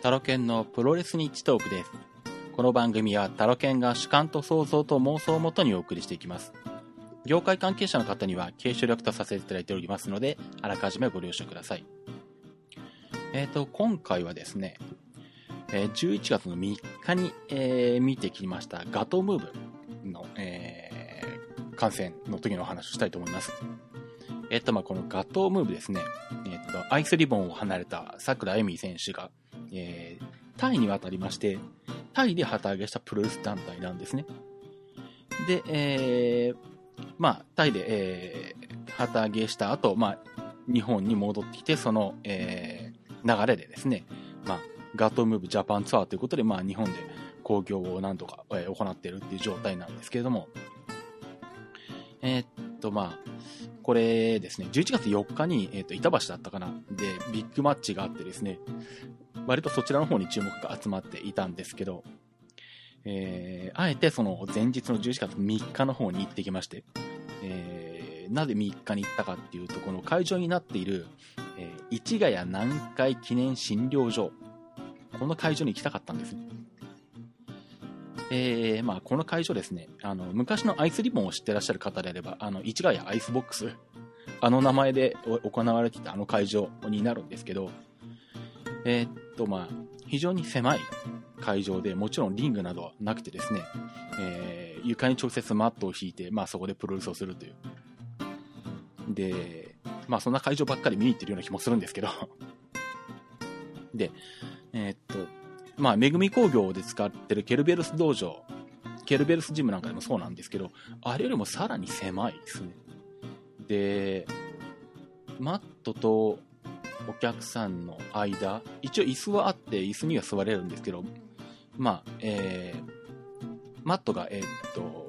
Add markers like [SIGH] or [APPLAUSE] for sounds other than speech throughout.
タロケンのプロレスニッチトークです。この番組はタロケンが主観と想像と妄想をもとにお送りしていきます。業界関係者の方には軽省略とさせていただいておりますので、あらかじめご了承ください。えっ、と、今回はですね、えー11月の3日に、えー見てきましたガトームーブの、えー観戦の時のお話をしたいと思います。えっ、と、まあ、このガトームーブですね、えっ、と、アイスリボンを離れた桜恵美選手が、えータイに渡りまして、タイで旗揚げしたプロレス団体なんですね。で、えーまあ、タイで、えー旗揚げした後、まあ、日本に戻ってきて、その、えー流れでですね、まあ、ガトムーブジャパンツアーということで、まあ、日本で興行を何とか、えー行っているっていう状態なんですけれども、えーっと、まあ、これですね、11月4日に、えーっと、板橋だったかな、で、ビッグマッチがあってですね、割とそちらの方に注目が集まっていたんですけど、えーあえてその前日の11月3日の方に行ってきまして、えーなぜ3日に行ったかっていうと、この会場になっている、えー市ヶ谷南海記念診療所、この会場に行きたかったんです。えーまあ、この会場ですね、あの、昔のアイスリボンを知ってらっしゃる方であれば、あの、市ヶ谷アイスボックス、あの名前で行われていたあの会場になるんですけど、えーと、まあ、非常に狭い会場で、もちろんリングなどはなくてですね、えー床に直接マットを敷いて、まあそこでプロレスをするという。で、まあそんな会場ばっかり見に行ってるような気もするんですけど。で、えーっと、まあ、めぐみ工業で使ってるケルベルス道場、ケルベルスジムなんかでもそうなんですけど、あれよりもさらに狭いですね。で、マットとお客さんの間、一応椅子はあって、椅子には座れるんですけど、まあ、えー、マットが、えーっと、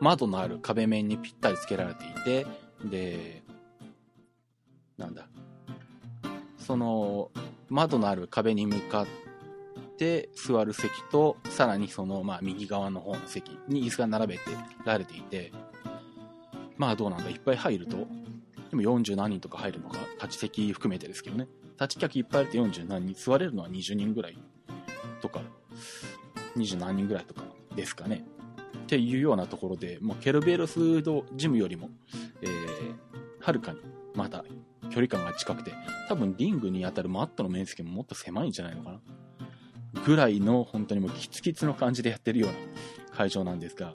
窓のある壁面にぴったりつけられていて、で、なんだ、その、窓のある壁に向かって座る席と、さらにその、まあ、右側の方の席に椅子が並べてられていて、まあどうなんだ、いっぱい入ると、でも40何人とか入るのか、立ち席含めてですけどね。立ち客いっぱいいると40何人、座れるのは20人ぐらいとか、20何人ぐらいとかですかね。っていうようなところで、もうケルベロスドジムよりも、えー、はるかにまた距離感が近くて、多分リングに当たるマットの面積ももっと狭いんじゃないのかな。ぐらいの本当にもうキツキツの感じでやってるような会場なんですが、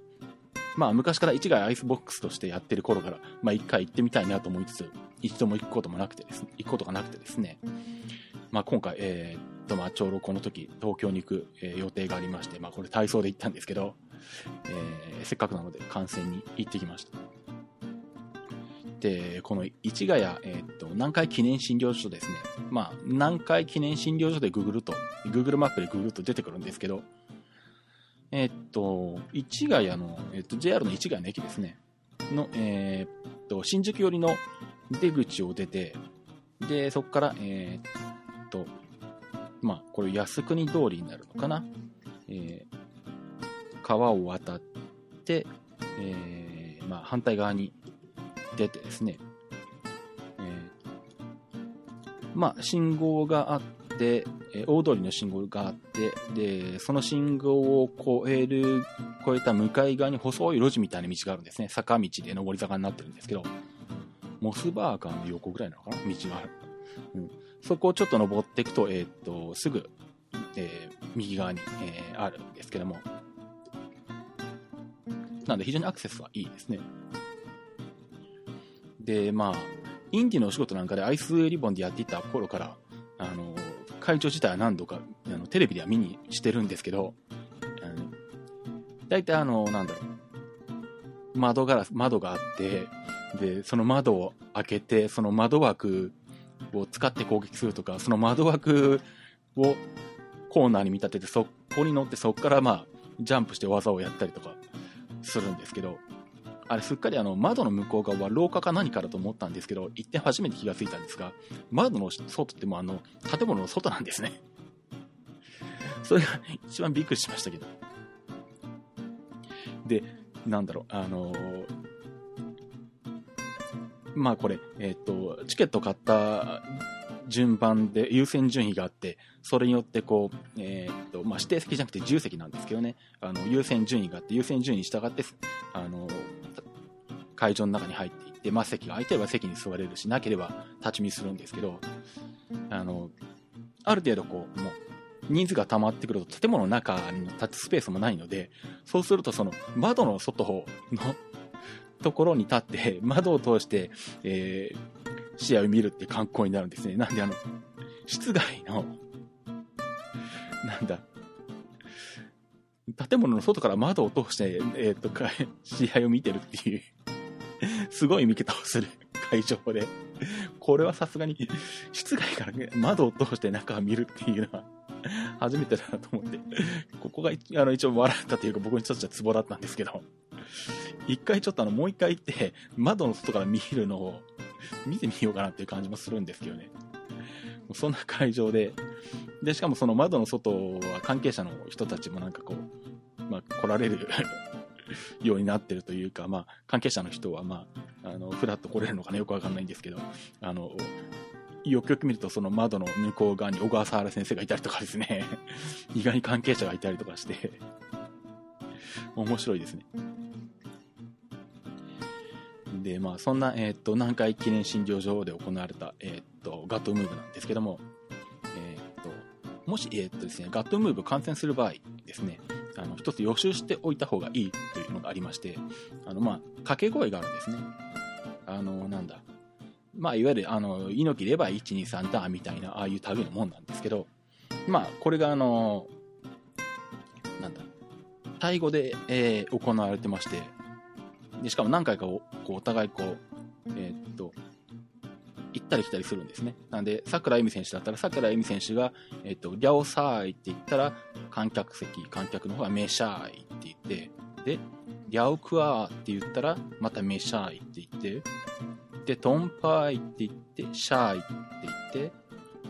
まあ昔から市ヶ谷アイスボックスとしてやってる頃から、まあ一回行ってみたいなと思いつつ、一度も行くこともなくてですね、行くことがなくてですね、まあ今回、えーっとまあちょうどこの時東京に行く、えー予定がありまして、まあこれ体操で行ったんですけど、えーせっかくなので観戦に行ってきました。で、この市ヶ谷、えーっと、南海記念診療所ですね。まあ、南海記念診療所でググると、Google マップでググると出てくるんですけど、えーっと、市ヶ谷の、えーっと、JR の市ヶ谷の駅ですね。の、えーっと、新宿寄りの出口を出て、で、そこから、えーっと、まあ、これ靖国通りになるのかな。えー川を渡って、えーまあ、反対側に出てですね、えーまあ、信号があって、え大通りの信号があって、で、その信号を越える、越えた向かい側に細い路地みたいな道があるんですね。坂道で上り坂になってるんですけど、モスバーガーの横ぐらいなのかな？道がある。うん。そこをちょっと登っていくと、えーっと、すぐ、えー右側に、えーあるんですけども、なんで非常にアクセスはいいですね。で、まあ、インディのお仕事なんかでアイスリボンでやっていた頃から、あの、会場自体は何度か、あの、テレビでは見にしてるんですけど、あの大体あの、なんだろう、窓ガラス、窓があって、で、その窓を開けて、その窓枠を使って攻撃するとか、その窓枠をコーナーに見立てて、そこに乗って、そこからまあ、ジャンプして技をやったりとかするんですけど、あれすっかりあの窓の向こう側は廊下か何かだと思ったんですけど、一点初めて気がついたんですが、窓の外ってもあの建物の外なんですね。それが一番びっくりしましたけど。で、なんだろう、あのーまあこれ、えっ、と、チケット買った順番で優先順位があって、それによってこう、えー、っと、まあ、指定席じゃなくて重席なんですけどね、あの、優先順位があって、優先順位に従って、あの、会場の中に入っていって、まあ、席が空いてれば席に座れるし、なければ立ち見するんですけど、あの、ある程度こう、もう、人数が溜まってくると建物の中に立つスペースもないので、そうするとその窓の外のところに立って窓を通して、えー、試合を見るって観光になるんですね。なんであの、室外の、なんだ、建物の外から窓を通して、えっ、と、[LAUGHS] 試合を見てるっていうすごい見方をする会場で、これはさすがに、室外から、ね、窓を通して中を見るっていうのは、初めてだなと思って、ここがあの一応笑ったというか僕にとってはツボだったんですけど、一回ちょっとあのもう一回行って、窓の外から見るのを見てみようかなっていう感じもするんですけどね。そんな会場で、で、しかもその窓の外は関係者の人たちもなんかこう、まあ来られるようになってるというか、まあ、関係者の人は、まあ、あの、ふらっと来れるのかなよくわかんないんですけど、あの、よくよく見るとその窓の向こう側に小川原先生がいたりとかですね、[LAUGHS] 意外に関係者がいたりとかして、面白いですね。で、まあ、そんな、えっ、ー、と、南海記念診療所で行われた、えっ、ー、と、ガットムーブなんですけども、えっ、ー、と、もし、えっ、とですね、ガットムーブ感染する場合ですね、あの、一つ予習しておいた方がいいというのがありまして、あの、まあ、掛け声があるんですね。あの、なんだ。まあ、いわゆる、あの、猪木れば123だみたいな、ああいう類のもんなんですけど、まあ、これが、あの、なんだ、タイ語で、えー、行われてまして、でしかも何回かおこうお互いこう、えー、っと、行ったり来たりするんですね。なんで、桜井美選手だったら、桜井美選手が、えっ、と、リャオサーイって言ったら、観客席、観客の方はメシャーイって言って、で、リャオクアーって言ったら、またメシャーイって言って、で、トンパーイって言って、シャーイって言って、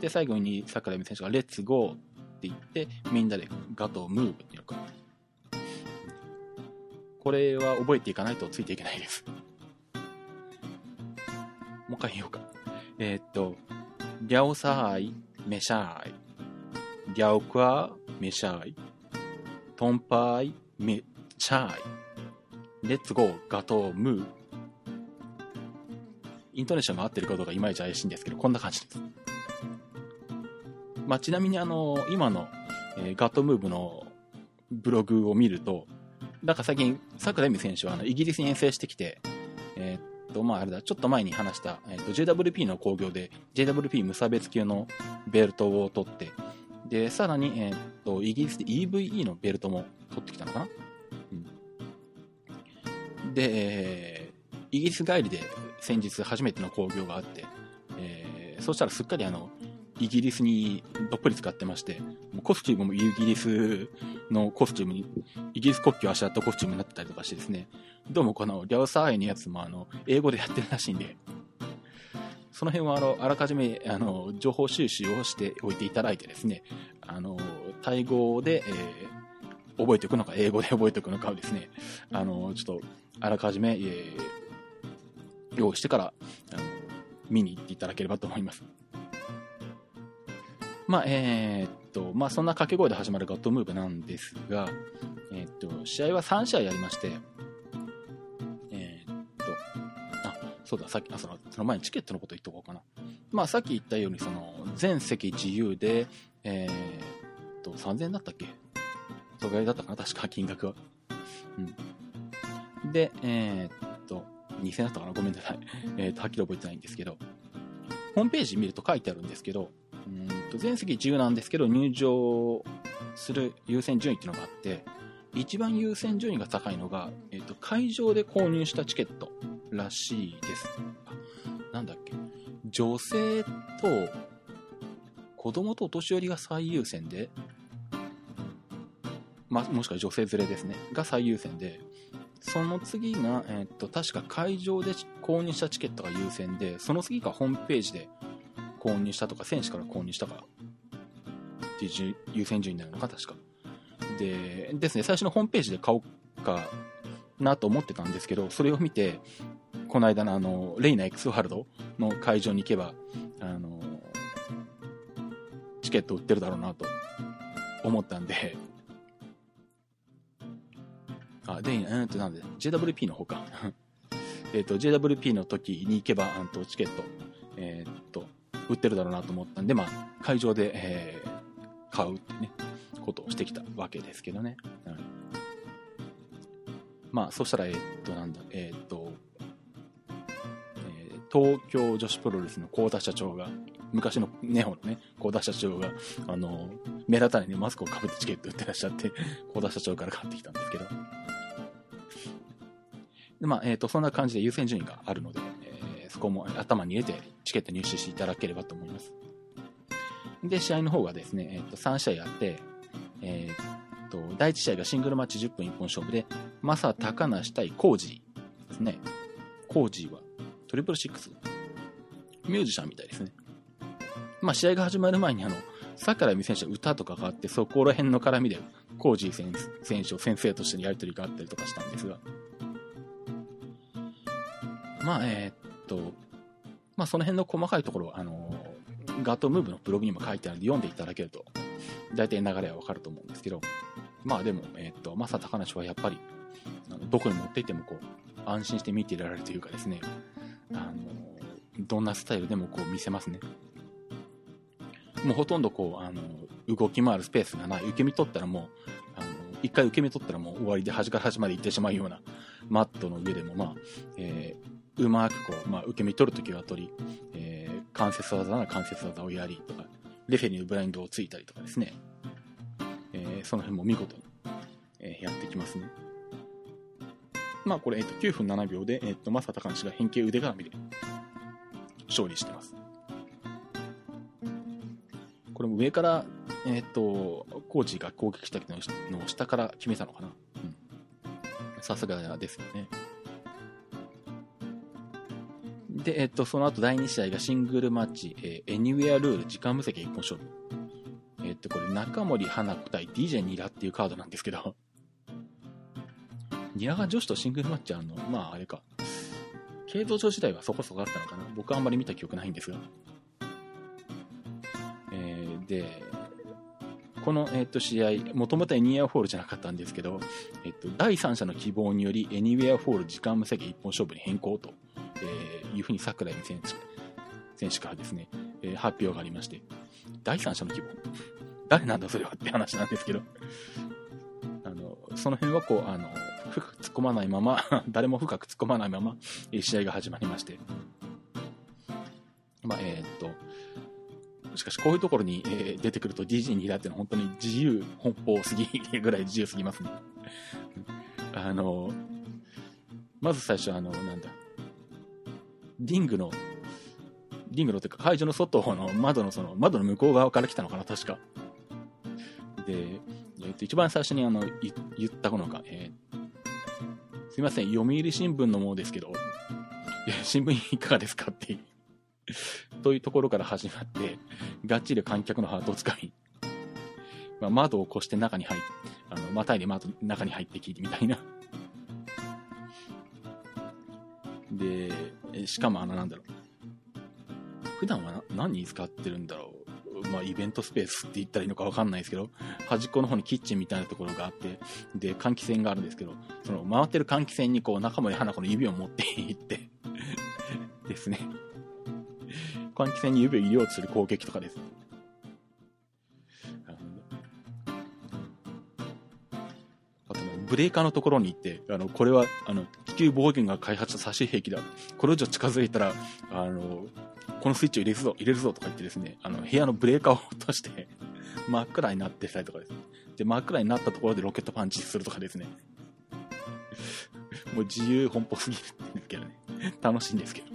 で、最後に桜井美選手がレッツゴーって言って、みんなでガトームーブっていうのか。これは覚えていかないとついていけないです。[LAUGHS] もう一回言おうか。えー、っと、เลี้ยวซ้าย ไม่ใช่。เลี้ยวขวา ไม่ใช่。ตรงไป ไม่ใช่。Let's go、ガトームーブ。イントネーションが合ってるかどうかいまいち怪しいんですけど、こんな感じです。まあ、ちなみにあの、今の、えー、ガトームーブのブログを見ると、なんか最近、さくらえみ選手はあのイギリスに遠征してきて、えー、と、まああれだ、ちょっと前に話した、えっ、と、JWP の興行で、JWP 無差別級のベルトを取って、で、さらに、えっ、と、イギリスで EVE のベルトも取ってきたのかな、うん、で、えー、イギリス帰りで先日初めての興行があって、えー、そしたらすっかりあの、イギリスにどっぷり使ってまして、コスチュームもイギリスのコスチュームに、イギリス国旗をあしらったコスチュームになってたりとかしてですね、どうもこのリャオサーイのやつもあの、英語でやってるらしいんで、その辺はあの、あらかじめあの、情報収集をしておいていただいてですね、あの、タイ語で、えー、覚えておくのか、英語で [LAUGHS] 覚えておくのかをですね、あの、ちょっと、あらかじめ、えー、用意してから、あの、見に行っていただければと思います。まあ、えー、っと、まあ、そんな掛け声で始まるガットムーブなんですが、えー、っと、試合は3試合やりまして、そうだ、さっき、あ、その、その前にチケットのこと言っとこうかな。まあ、さっき言ったように、その、全席自由で、えー、っと、3000円だったっけ？それぐらいだったかな、確か金額は。うん。で、えー、っと、2000円だったかな？ごめんなさい。[LAUGHS] えー、っと、はっきり覚えてないんですけど、ホームページ見ると書いてあるんですけど、うんと全席自由なんですけど、入場する優先順位っていうのがあって、一番優先順位が高いのが、えっ、と、会場で購入したチケットらしいです。あ、なんだっけ。女性と子供とお年寄りが最優先で、まもしくは女性連れですね、が最優先で、その次が、えっ、と、確か会場で購入したチケットが優先で、その次がホームページで購入したとか、選手から購入したかっていう優先順位になるのか、確か。で、ですね、最初のホームページで買おうかなと思ってたんですけど、それを見て、この間のあの、レイナ X ワールドの会場に行けば、あの、チケット売ってるだろうなと思ったんで、あ、で、うんと、なんで、JWP の方か。[LAUGHS] えっと、JWP の時に行けば、あんと、チケット、えー、っと、売ってるだろうなと思ったんで、まあ、会場で、えー、買うってね、ことをしてきたわけですけどね。うん、まあ、そしたら、え、っと、なんだ、え、っと、え東京女子プロレスの幸田社長が、昔のネオのね、幸田社長が、あの、目立たないね、マスクをかぶってチケット売ってらっしゃって、[LAUGHS] 幸田社長から買ってきたんですけど。で、まあ、えっ、と、そんな感じで優先順位があるので、え、そこも頭に入れてチケット入手していただければと思います。で、試合の方がですね、えっ、と、3試合あって、えっと、第1試合がシングルマッチ10分1本勝負で、マサ・高梨対コージーですね。コージーはトリプルシックス。ミュージシャンみたいですね。まあ、試合が始まる前にあの、桜井美選手は歌とかがあって、そこら辺の絡みで、コージー選手を先生としてのやり取りがあったりとかしたんですが、まあ、えー、っと、まあ、その辺の細かいところ、は、あの、ガトムーブのブログにも書いてあるので読んでいただけると、大体流れはわかると思うんですけど、まあでも、えー、っと、マサ高梨はやっぱり、どこに持っていってもこう、安心して見ていられるというかですね、あの、どんなスタイルでもこう見せますね。もうほとんどこう、あの、動き回るスペースがない。受け身取ったらもう、あの、一回受け身取ったらもう終わりで端から端まで行ってしまうようなマットの上でも、まあ、えー、うまくこう、まあ、受け身取るときは取り、えー、関節技なら関節技をやりとか、レフェリーブラインドをついたりとかですね、えー、その辺も見事に、えー、やってきますね。まあこれ、えっ、と、9分7秒で、えっ、と、正隆が変形腕絡みで勝利してます。これも上から、えっ、と、コーチが攻撃したのを下から決めたのかな。うん。さすがですよね。で、えっと、その後第2試合がシングルマッチ、えー、エニウェアルール時間無責一本勝負。えっと、これ中森花子対 DJ ニラっていうカードなんですけど、ニラが女子とシングルマッチあの、まああれか、継続上自体はそこそこあったのかな。僕はあんまり見た記憶ないんですが。えー、で、この、えっと、試合、もともとエニウェアフォールじゃなかったんですけど、えっと、第三者の希望により、エニウェアフォール時間無制限一本勝負に変更とえー、いうふうに桜井選手選手からですね、えー、発表がありまして、第三者の希望誰なんだそれはって話なんですけど、あの、その辺はこう、あの、深く突っ込まないまま、[LAUGHS] 誰も深く突っ込まないまま、えー、試合が始まりまして、まあ、えー、っと、しかしこういうところに、えー、出てくると DG にだってのは本当に自由奔放すぎぐらい自由すぎますね。あの、まず最初あの、なんだ、リングの、リングのというか会場の外の窓のその、窓の向こう側から来たのかな、確か。で、えっと、一番最初にあの、言ったのが、えー、すいません、読売新聞のものですけど、新聞いかがですかってというところから始まって、がっちり観客のハートをつかみ、まあ、窓を越して中に入って、あの、またいで窓、中に入って聞いてみたいなで、しかもあの、なんだろう。普段は何に使ってるんだろう。まあ、イベントスペースって言ったらいいのかわかんないですけど、端っこの方にキッチンみたいなところがあって、で、換気扇があるんですけど、その回ってる換気扇にこう、中森花子の指を持っていって [LAUGHS] ですね。換気扇に指を入れようとする攻撃とかです。あと、ブレーカーのところに行って、あの、これは、あの、球防御が開発した差し兵器だ。これ以上近づいたら、あの、このスイッチを入れるぞ、入れるぞとか言ってですね、あの、部屋のブレーカーを落として [LAUGHS] 真っ暗になってたりとかですね。で、真っ暗になったところでロケットパンチするとかですね。[LAUGHS] もう自由奔放すぎるんですけどね。楽しいんですけど。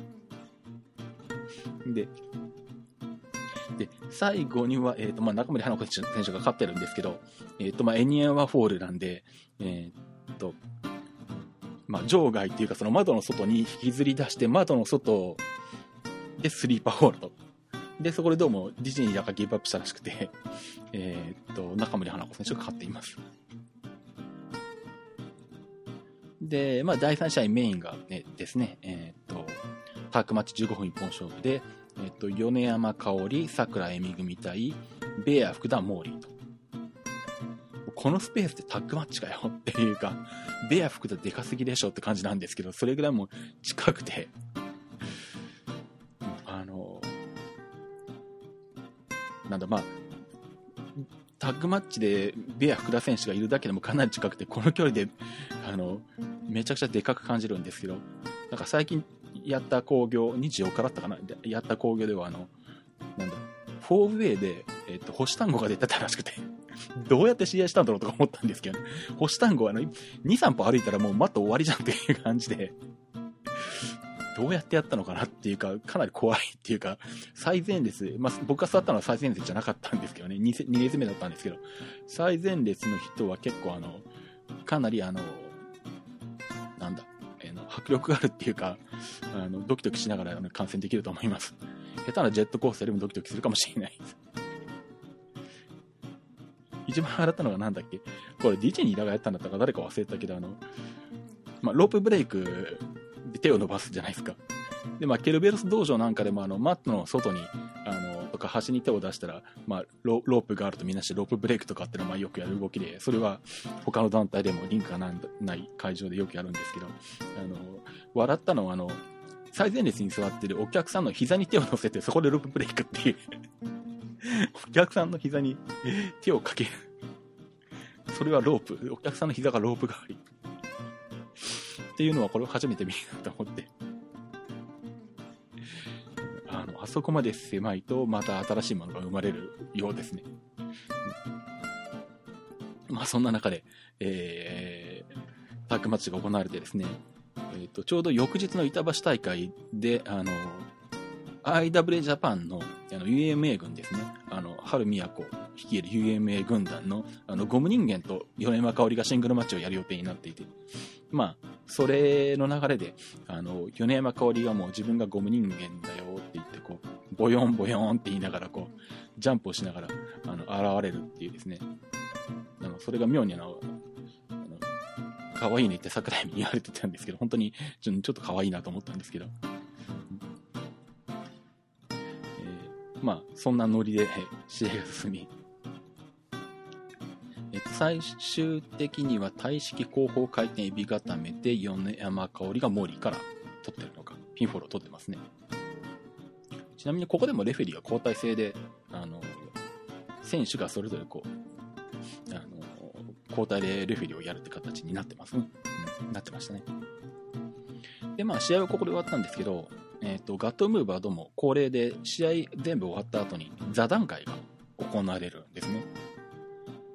で、で、最後には、えっ、ー、と、まあ、中森花子選手が勝ってるんですけど、えっ、ー、と、まあ、エニウェアフォールなんで、えっ、ー、と、まあ、場外っていうかその窓の外に引きずり出して窓の外でスリーパーホールド。で、そこでどうもディズニーだかギブアップしたらしくて、[LAUGHS] えー、っと、中森花子選手が勝っています。で、まあ、第3試合メインが、ね、ですね、えー、っと、タッグマッチ15分一本勝負で、えー、っと、米山香織、さくらえみ組対、ベア、福田、モーリーと。このスペースでタッグマッチかよっていうか、ベア、福田でかすぎでしょって感じなんですけど、それぐらいも近くて、あの、なんだ、まあ、タッグマッチでベア福田選手がいるだけでもかなり近くて、この距離で、あの、めちゃくちゃでかく感じるんですけど、なんか最近やった工業、24日だったかな？やった工業では、あの、なんだ、フォーウェイで、えっ、と、星単語が出てたらしくて、[LAUGHS] どうやって試合したんだろうとか思ったんですけど、星単語はあの、2、3歩歩いたらもうマット終わりじゃんっていう感じで、どうやってやったのかなっていうか、かなり怖いっていうか、最前列、まあ、僕が座ったのは最前列じゃなかったんですけどね、2, 2列目だったんですけど、最前列の人は結構あの、かなりあの、なんだ、えの迫力があるっていうか、あの、ドキドキしながら観戦できると思います。下手なジェットコースターでもドキドキするかもしれないです。一番笑ったのがなんだっけ？これ DJ にイラがやったんだったか？誰か忘れたけど、あの、まあ、ロープブレイクで手を伸ばすじゃないですか。で、まあ、ケルベロス道場なんかでも、あの、マットの外に、あの、とか端に手を出したら、まあロ、ロープがあるとみんなしてロープブレイクとかっていうのは、まあ、よくやる動きで、それは他の団体でもリンクがない会場でよくやるんですけど、あの、笑ったのは、あの、最前列に座ってるお客さんの膝に手を乗せて、そこでロープブレイクっていう [LAUGHS] お客さんの膝に手をかけるそれはロープ。お客さんの膝がロープ代わり。っていうのはこれを初めて見たと思って。あの、あそこまで狭いとまた新しいものが生まれるようですね。まあそんな中で、えー、タッグマッチが行われてですね、えーと、ちょうど翌日の板橋大会で、あの、IWA ジャパンのあの UMA 軍ですね、春宮子率いる UMA 軍団のあのゴム人間と米山香織がシングルマッチをやる予定になっていて、まあ、それの流れで、あの、米山香織がもう自分がゴム人間だよって言って、こう、ボヨンボヨンって言いながら、こう、ジャンプをしながら、あの、現れるっていうですね、あの、それが妙にあの、あの可愛いねって桜井に言われてたんですけど、本当にちょっと可愛いなと思ったんですけど。まあ、そんなノリで試合が進み、[LAUGHS] えっと、最終的には体式後方回転エビ固めて、米山香織がモーリーから取ってるのか、ピンフォローを取ってますね。ちなみにここでもレフェリーは交代制で、あの、選手がそれぞれこう、あの、交代でレフェリーをやるって形になってますね。うん、なってましたね。で、まあ、試合はここで終わったんですけど、えっ、ー、と、ガットムーブはどうも恒例で、試合全部終わった後に座談会が行われるんですね。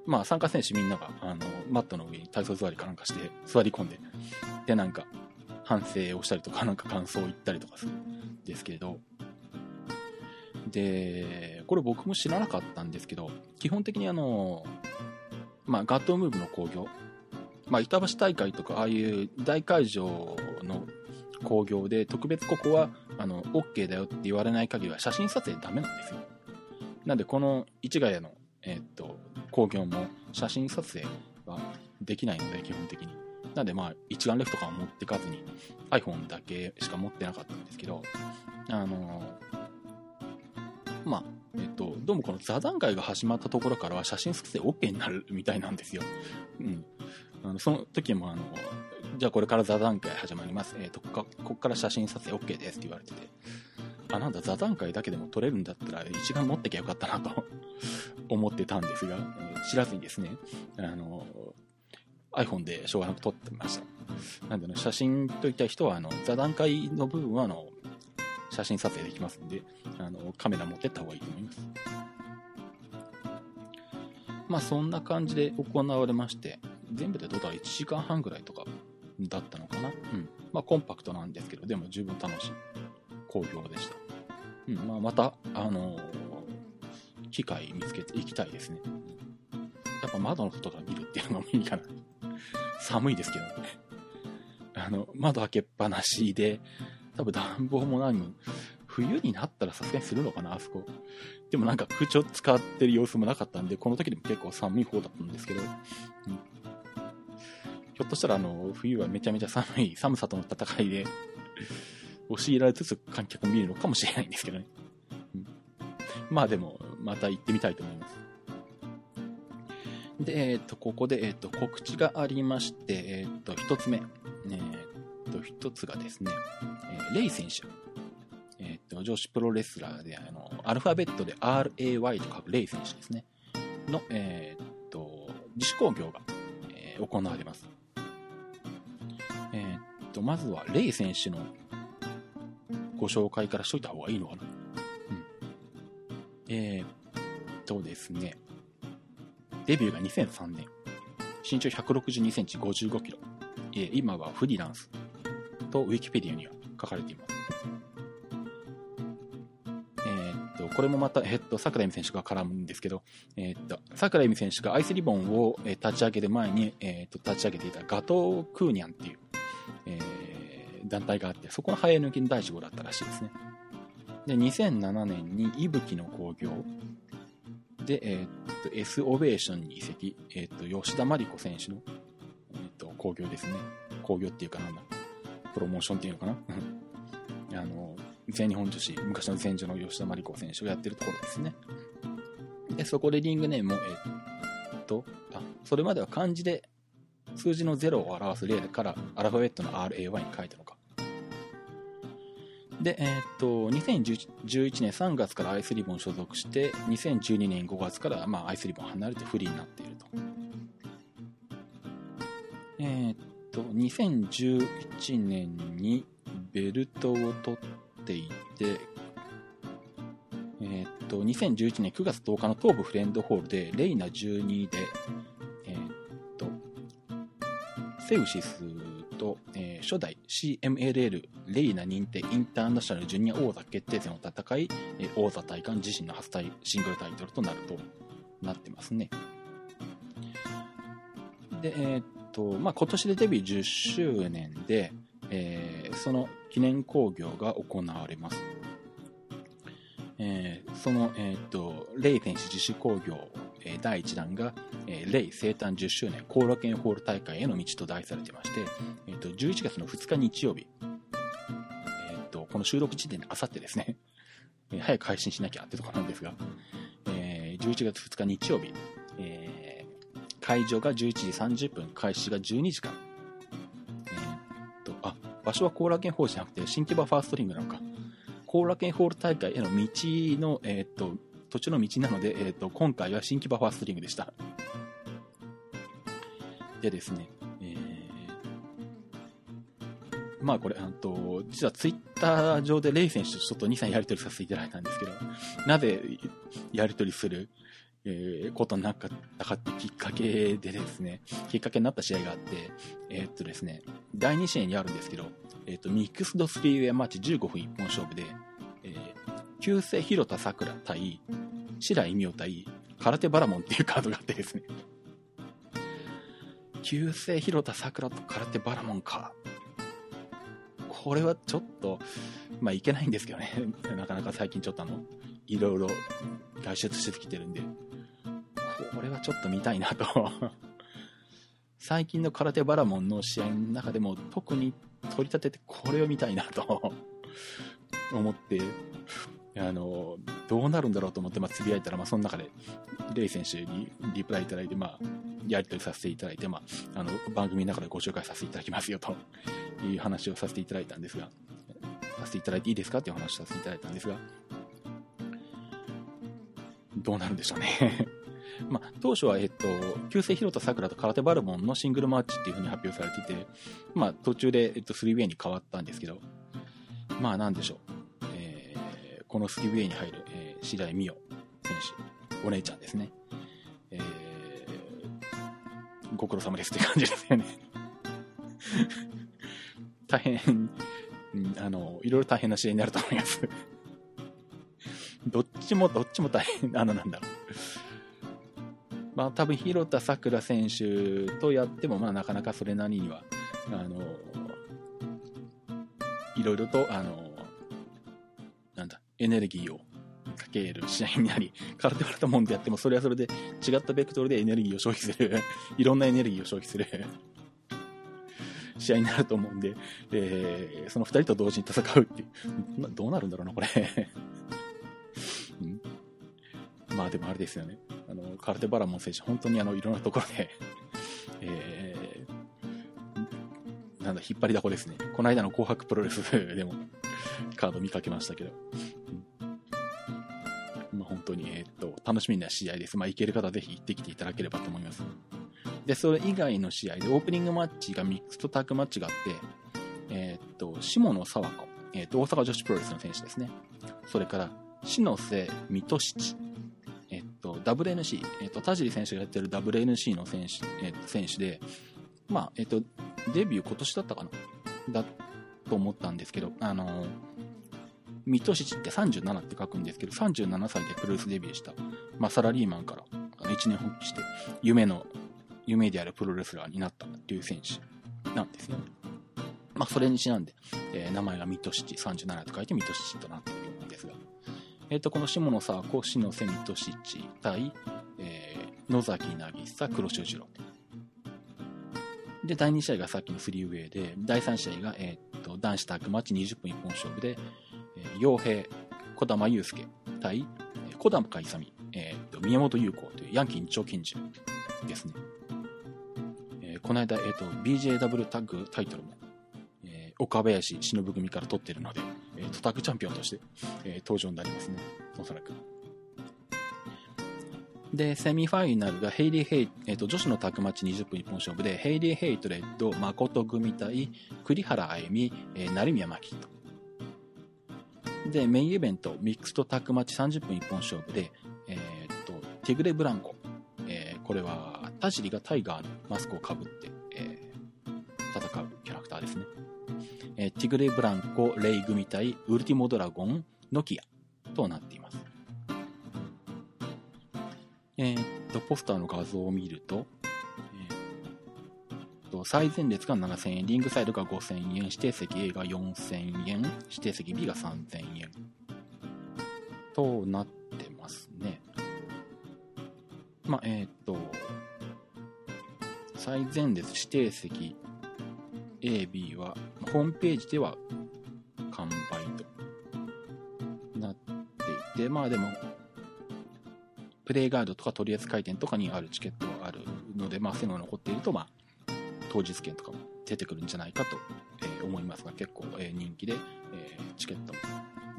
まあ、参加選手みんなが、あの、マットの上に体操座りかなんかして座り込んで、で、なんか、反省をしたりとか、[LAUGHS] なんか感想を言ったりとかするんですけれど、で、これ僕も知らなかったんですけど、基本的にあの、まあ、ガットムーブの興行、まあ、板橋大会とか、ああいう大会場の興行で、特別ここは、あの、OK だよって言われない限りは写真撮影ダメなんですよ。なんで、この市ヶ谷の、えー、っと、興行も写真撮影はできないので、基本的に。なんで、まあ、一眼レフとかは持ってかずに、iPhone だけしか持ってなかったんですけど、あのまあ、えっと、どうもこの座談会が始まったところからは写真撮影 OK になるみたいなんですよ。うん。あのその時もあの、じゃあこれから座談会始まります。えっ、と、ここから写真撮影 OK ですって言われてて、あ、なんだ、座談会だけでも撮れるんだったら一眼持ってきゃよかったなと [LAUGHS] 思ってたんですが、知らずにですね、あの、iPhone でしょうがなく撮ってました。なんで、写真といった人は、あの、座談会の部分は、あの、写真撮影できますんで、あの、カメラ持ってった方がいいと思います。まあそんな感じで行われまして、全部でどうだ1時間半ぐらいとかだったのかな？うん。まあコンパクトなんですけど、でも十分楽しい興行でした。うん、まあまた、あのー、機会見つけていきたいですね。やっぱ窓の外から見るっていうのもいいかな。寒いですけどね。あの、窓開けっぱなしで、多分暖房も何も、冬になったらさすがにするのかな、あそこ。でもなんか空調使ってる様子もなかったんで、この時でも結構寒い方だったんですけど、うん、ょっとしたらあの、冬はめちゃめちゃ寒い、寒さとの戦いで、押し入られつつ観客見るのかもしれないんですけどね。うん、まあでも、また行ってみたいと思います。で、えっ、と、ここで、えっ、と、告知がありまして、えっ、と、一つ目。えっ、と、一つがですね、えレイ選手。えっ、と、女子プロレスラーで、あの、アルファベットで RAY と書くレイ選手ですね。の、えっ、と、自主興行が、え行われます。と、まずは、レイ選手のご紹介からしといた方がいいのかな。うん。えーっとですね、デビューが2003年。身長162センチ55キロ。えー今はフリーランスとウィキペディアには書かれています。えーっと、これもまた、えーっと、桜井美選手が絡むんですけど、えーっと、桜井美選手がアイスリボンを立ち上げる前に、えっと、立ち上げていたガトー・クーニャンっていう、団体があって、そこの生え抜きの第1号だったらしいですね。で、2007年に伊吹の興行で、えーっと、S オベーションに移籍、えーっと、吉田麻里子選手の、えーっと、興行ですね。興行っていうかなんだ、プロモーションっていうのかな [LAUGHS] あの、全日本女子、昔の前女の吉田麻里子選手がやってるところですね。で、そこでリングネームを、えーっと、あ、それまでは漢字で数字の0を表す0からアルファベットの RAY に書いたのか。で、えーっと、2011年3月からアイスリボン所属して、2012年5月から、まあ、アイスリボン離れてフリーになっていると。えーっと、2011年にベルトを取っていて、えーっと、2011年9月10日の東部フレンドホールで、レイナ12で、えーっと、セウシスと、えー初代 CMLL レイナ認定インターナショナルジュニア王座決定戦を戦い、え王座体感自身の初タイシングルタイトルとなるとなってますね。で、えーっと、まあ、今年でデビュー10周年で、えーその記念興行が行われます。えーその、えっと、レイ選手自主興行、え第1弾が、えーレイ生誕10周年後楽園ホール大会への道と題されてまして、えーっと、11月の2日日曜日、えーっと、この収録時点であさってですね、[LAUGHS] え早く配信しなきゃってとこなんですが、えー11月2日日曜日、えー会場が11時30分、開始が12時間。えーっと、あ、場所は後楽園ホールじゃなくて、新木場ファーストリングなのか。後楽園ホール大会への道の、えーと、途中の道なので、えーと、今回は新木場ファーストリングでした。でですね、えーまあこれ、あと、実はツイッター上でレイ選手とちょっと2、3やり取りさせていただいたんですけど、なぜやり取りする、えーことになかったかってきっかけでですね、きっかけになった試合があって、えーっとですね、第2試合にあるんですけど、えーっと、ミックスドスリーウェアマッチ15分一本勝負で、えー、旧姓広田桜対白井美桜対空手バラモンっていうカードがあってですね、旧姓広田桜と空手バラモンか。これはちょっと、まあいけないんですけどね。[LAUGHS] なかなか最近ちょっとあの、いろいろ外出してきてるんで、これはちょっと見たいなと。[LAUGHS] 最近の空手バラモンの試合の中でも特に取り立ててこれを見たいなと思って、あの、どうなるんだろうと思って、まあ、つぶやいたら、まあ、その中で、レイ選手にリプライいただいて、まあ、やり取りさせていただいて、まあ、あの、番組の中でご紹介させていただきますよ、という話をさせていただいたんですが、させていただいていいですかっていう話をさせていただいたんですが、どうなるんでしょうね。[LAUGHS] まあ、当初は、えっと、旧姓広田桜と空手バルモンのシングルマッチっていう風に発表されていて、まあ、途中で、えっと、3ウェイに変わったんですけど、まあ、なんでしょう。えーこの 3way に入る、えー白井美桜選手、お姉ちゃんですね。えーご苦労様ですって感じですよね。[LAUGHS] 大変、うんあの、いろいろ大変な試合になると思います。どっちもどっちも大変、あの、なんだろう。まあ、多分、広田さくら選手とやっても、まあ、なかなかそれなりには、あの、いろいろと、あの、エネルギーをかける試合になり、空手バラタモンでやっても、それはそれで違ったベクトルでエネルギーを消費する、[LAUGHS] いろんなエネルギーを消費する [LAUGHS] 試合になると思うんで、えーその二人と同時に戦うっていう、な [LAUGHS] どうなるんだろうな、これ。うんまあでもあれですよね。あの、カルテバラモン選手、本当にあの、いろんなところでえー、なんだ、引っ張りだこですね。この間の紅白プロレスでもカード見かけましたけど。楽しみな試合です。まあ行ける方はぜひ行ってきていただければと思います。で、それ以外の試合でオープニングマッチがミックスとタッグマッチがあって、えー、っと、下野沢子、えー、っと、大阪女子プロレスの選手ですね。それから、篠瀬水戸七、えっと、WNC、えっと、田尻選手がやってる WNC の選手、えっと、選手で、まあ、えっと、デビュー今年だったかな？だと思ったんですけど、あの、水戸七って37って書くんですけど、37歳でプロレスデビューした、まあ、サラリーマンからあの一年発起して、夢の、夢であるプロレスラーになったっていう選手なんですよね。まあ、それにちなんで、えー、名前が水戸七37と書いて水戸七となっているんですが、えっ、ー、と、この下野沢子、篠瀬水戸七対、えー、野崎渚、黒潮次郎。で、第2試合がさっきのフリーウェイで、第3試合が、えっ、ー、と、男子タッグマッチ20分一本勝負で、傭兵、小玉祐介対、小玉勇、え、ー、宮本優子というヤンキー二丁拳銃ですね。えー、この間、えっ、ー、と、BJW タッグタイトルも、えー、岡林忍組から取ってるので、えー、トタッグチャンピオンとして、えー、登場になりますね。おそらく。で、セミファイナルがヘイリー・ヘイ、えっ、ー、と、女子のタッグマッチ20分一本勝負で、ヘイリー・ヘイトレッド、真琴組対栗原あゆみ、えー、成宮真希と。で、メインイベント、ミックスドタッグマッチ30分一本勝負で、えっ、と、ティグレ・ブランコ。えこれは、田尻がタイガーのマスクをかぶって、え戦うキャラクターですね。えティグレ・ブランコ、レイ組対ウルティモドラゴン、ノキアとなっています。えー、っと、ポスターの画像を見る、と、最前列が7000円、リングサイドが5000円、指定席 A が4000円、指定席 B が3000円。となってますね。まあ、えー、っと、最前列指定席 A、B は、ホームページでは完売となっていて、まあでも、プレイガイドとか取扱店とかにあるチケットがあるので、まあそういうのが残っていると、まあ、当日券とかも出てくるんじゃないかと、えー、思いますが、結構、えー、人気で、えー、チケット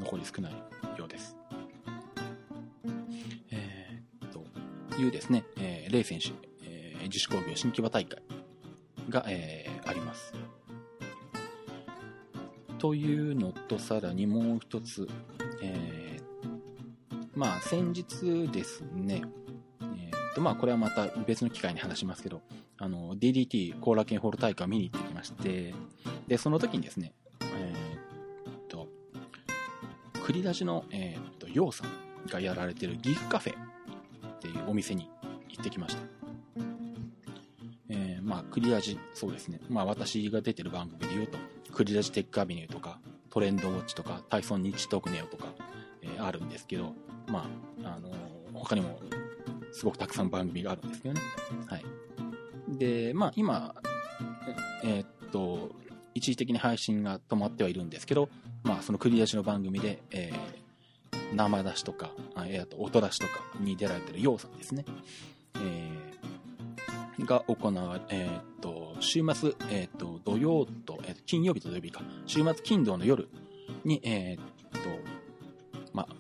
残り少ないようです。えー、というですね、えー、レイ選手、えー、自主工業新木場大会が、えー、あります。というのと、さらにもう一つ、えー、まあ、先日ですね、えー、と、まあ、これはまた別の機会に話しますけど、あの、DDT 後楽園ホール大会を見に行ってきまして、で、その時にですね、えー、と、栗出しの、えー、と、ヨウさんがやられてるギフカフェっていうお店に行ってきました。えー、まあ、栗出し、そうですね。まあ、私が出てる番組で言うと、クリラジテックアビニューとか、トレンドウォッチとか、タイソン日トークネオとか、えー、あるんですけど、まあ、あのー、他にも、すごくたくさん番組があるんですけどね。はい。で、まあ、今、えー、っと、一時的に配信が止まってはいるんですけど、まあ、その繰り出しの番組で、えー、生出しとか、えー、あと音出しとかに出られてるようさんですね。えー、が行われ、えー、っと、週末、えっ、ー、と、土曜と、えー、金曜日と土曜日か、週末金土の夜に、えっ、ー、と、まあ、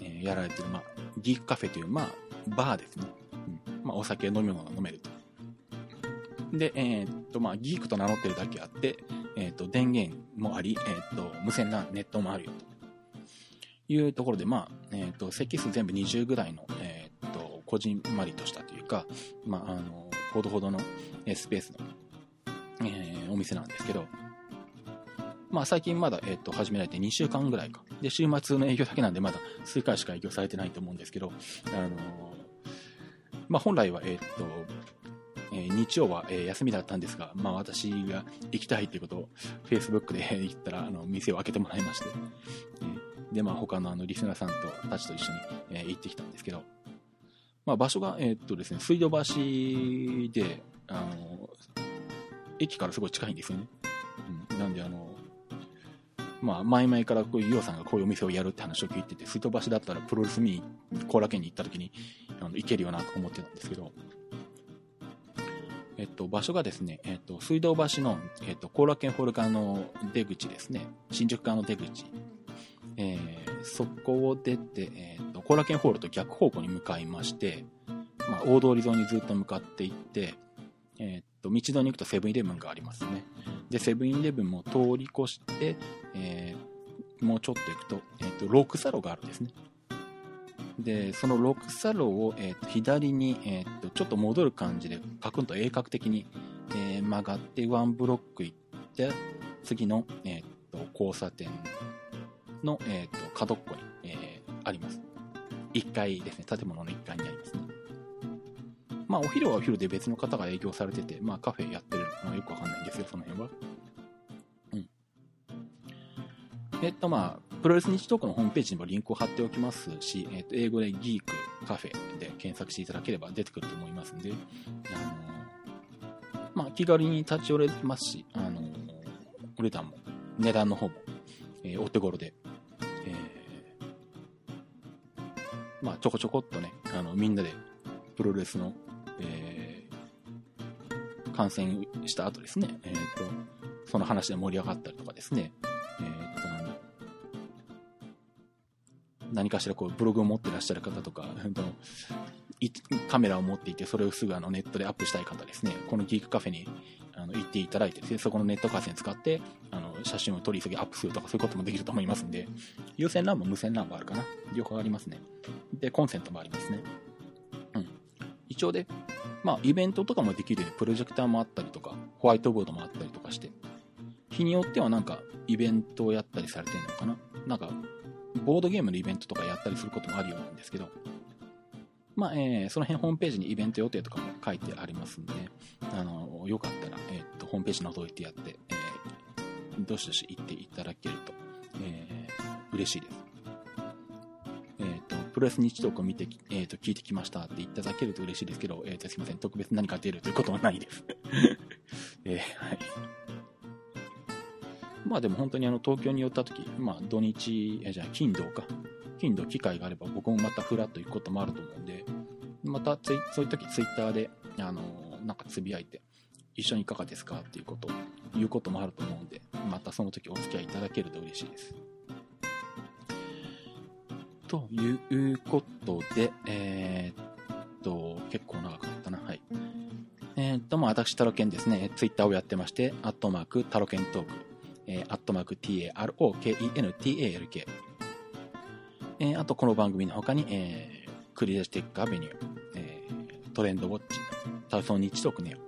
えやられてる、まあ、ギークカフェという、まあ、バーですね。うん、まあ、お酒飲み物が飲めると。で、えっ、と、まあ、ギークと名乗ってるだけあって、えっ、と、電源もあり、えっ、と、無線なネットもあるよと。いうところで、まあ、えっ、と、席数全部20ぐらいの、えっ、と、こじんまりとしたというか、まあ、あの、ほどほどのスペースのえ、お店なんですけど、まあ最近まだ、えっ、と、始められて2週間ぐらいか。で、週末の営業だけなんでまだ数回しか営業されてないと思うんですけど、あの、まあ本来は、えっ、と、えー、日曜は、えー、休みだったんですが、まあ私が行きたいっていうことを Facebook で言ったら、あの、店を開けてもらいまして、えー、で、まあ他のあの、リスナーさんと、たちと一緒に、えー、行ってきたんですけど、まあ場所が、えっとですね、水道橋で、あの、駅からすごい近いんですよね。うん、なんであの、まあ、前々からこういう、さんがこういうお店をやるって話を聞いてて、水戸橋だったらプロレス見に後楽園に行った時に、あの、行けるよなと思ってたんですけど、えっと、場所がですね、えっと、水道橋の、えっと、後楽園ホール側の出口ですね、新宿側の出口、えー、そこを出て、えっと、後楽園ホールと逆方向に向かいまして、まあ、大通り沿いにずっと向かっていって、えっと、道沿いに行くとセブンイレブンがありますね。で、セブンイレブンも通り越して、えー、もうちょっと行くと、えっと、ロークサロがあるんですね。で、その6サロを、えー、と左に、えー、とちょっと戻る感じで、カクンと鋭角的に、えー、曲がってワンブロック行って、次の、えー、と交差点の、えー、と角っこに、えー、あります。1階ですね。建物の1階にありますね。まあ、お昼はお昼で別の方が営業されてて、まあ、カフェやってるのはよくわかんないんですよ、その辺は。うん。えっと、まあ、プロレス日トークのホームページにもリンクを貼っておきますし、えー、と英語でギークカフェで検索していただければ出てくると思いますんで、あのー、まあ、気軽に立ち寄れますし、あのー、お値段も、値段の方も、えー、お手頃で、えー、まあ、ちょこちょこっとね、あの、みんなでプロレスの、えー、観戦した後ですね、えっ、と、その話で盛り上がったりとかですね、何かしらこうブログを持ってらっしゃる方とか、カメラを持っていて、それをすぐあのネットでアップしたい方ですね、このギークカフェにあの行っていただいてそこのネット回線使ってあの写真を撮り急ぎアップするとかそういうこともできると思いますんで、有線 LAN も無線 LAN もあるかな。両方ありますね。で、コンセントもありますね。うん。一応で、まあ、イベントとかもできるプロジェクターもあったりとか、ホワイトボードもあったりとかして、日によってはなんかイベントをやったりされてるのかな。なんかボードゲームのイベントとかやったりすることもあるようなんですけど、まあ、えー、その辺ホームページにイベント予定とかも書いてありますんで、あの、よかったら、えっ、ー、と、ホームページ覗いてやって、えー、どしどし行っていただけると、えー、嬉しいです。えっ、ー、と、プロレス日トークを見て、えっ、と、聞いてきましたって言っていただけると嬉しいですけど、えっ、と、すいません、特別何か出るということはないです。[LAUGHS] えはい。まあでも本当にあの東京に寄った時、まあ土日、えじゃあ金土か。金土機会があれば僕もまたフラッと行くこともあると思うんで、またそういう時ツイッターで、あのなんかつぶやいて、一緒にいかがですかっていうことを言うこともあると思うんで、またその時お付き合いいただけると嬉しいです。ということで、えー、っと、結構長かったな。はい。えー、っと、まあ、私、タロケンですね、ツイッターをやってまして、アットマーク、タロケントーク。えー、アットマーク TAROKENTALK。えー、あと、この番組の他に、えー、クリアスティックアベニュー、えー、トレンドウォッチ、タウソン日トークネオ。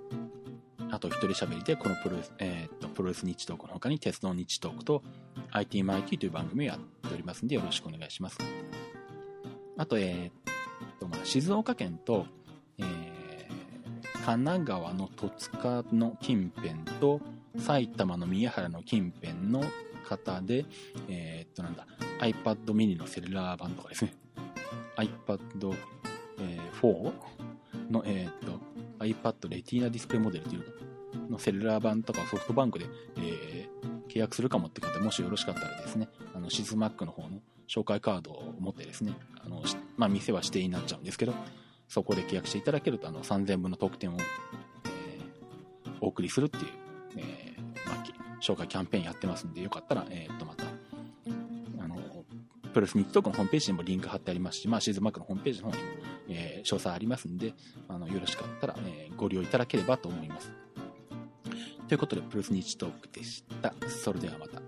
あと、一人喋りで、このプロレス、えー、っと、プロレス日トークの他に、鉄道日トークと、IT マイティという番組をやっておりますんで、よろしくお願いします。あと、えー、っと、まあ、静岡県と、えー、神奈川の戸塚の近辺と、埼玉の宮原の近辺の方で、えー、っとなんだ、iPad mini のセルラー版とかですね、iPad、えー、4の、えー、っと、iPad レティーナディスプレイモデルというののセルラー版とかソフトバンクで、えー、契約するかもって方、もしよろしかったらですね、あの、シズマックの方の紹介カードを持ってですね、あの、まあ、店は指定になっちゃうんですけど、そこで契約していただけると、あの、3000分の特典を、えー、お送りするっていう、えー紹介キャンペーンやってますんで、よかったら、え、っと、また、あの、プロレス日トークのホームページにもリンク貼ってありますし、まあ、シーズンマークのホームページの方にも、え、詳細ありますんで、あの、よろしかったら、え、ご利用いただければと思います。ということで、プロレス日トークでした。それではまた。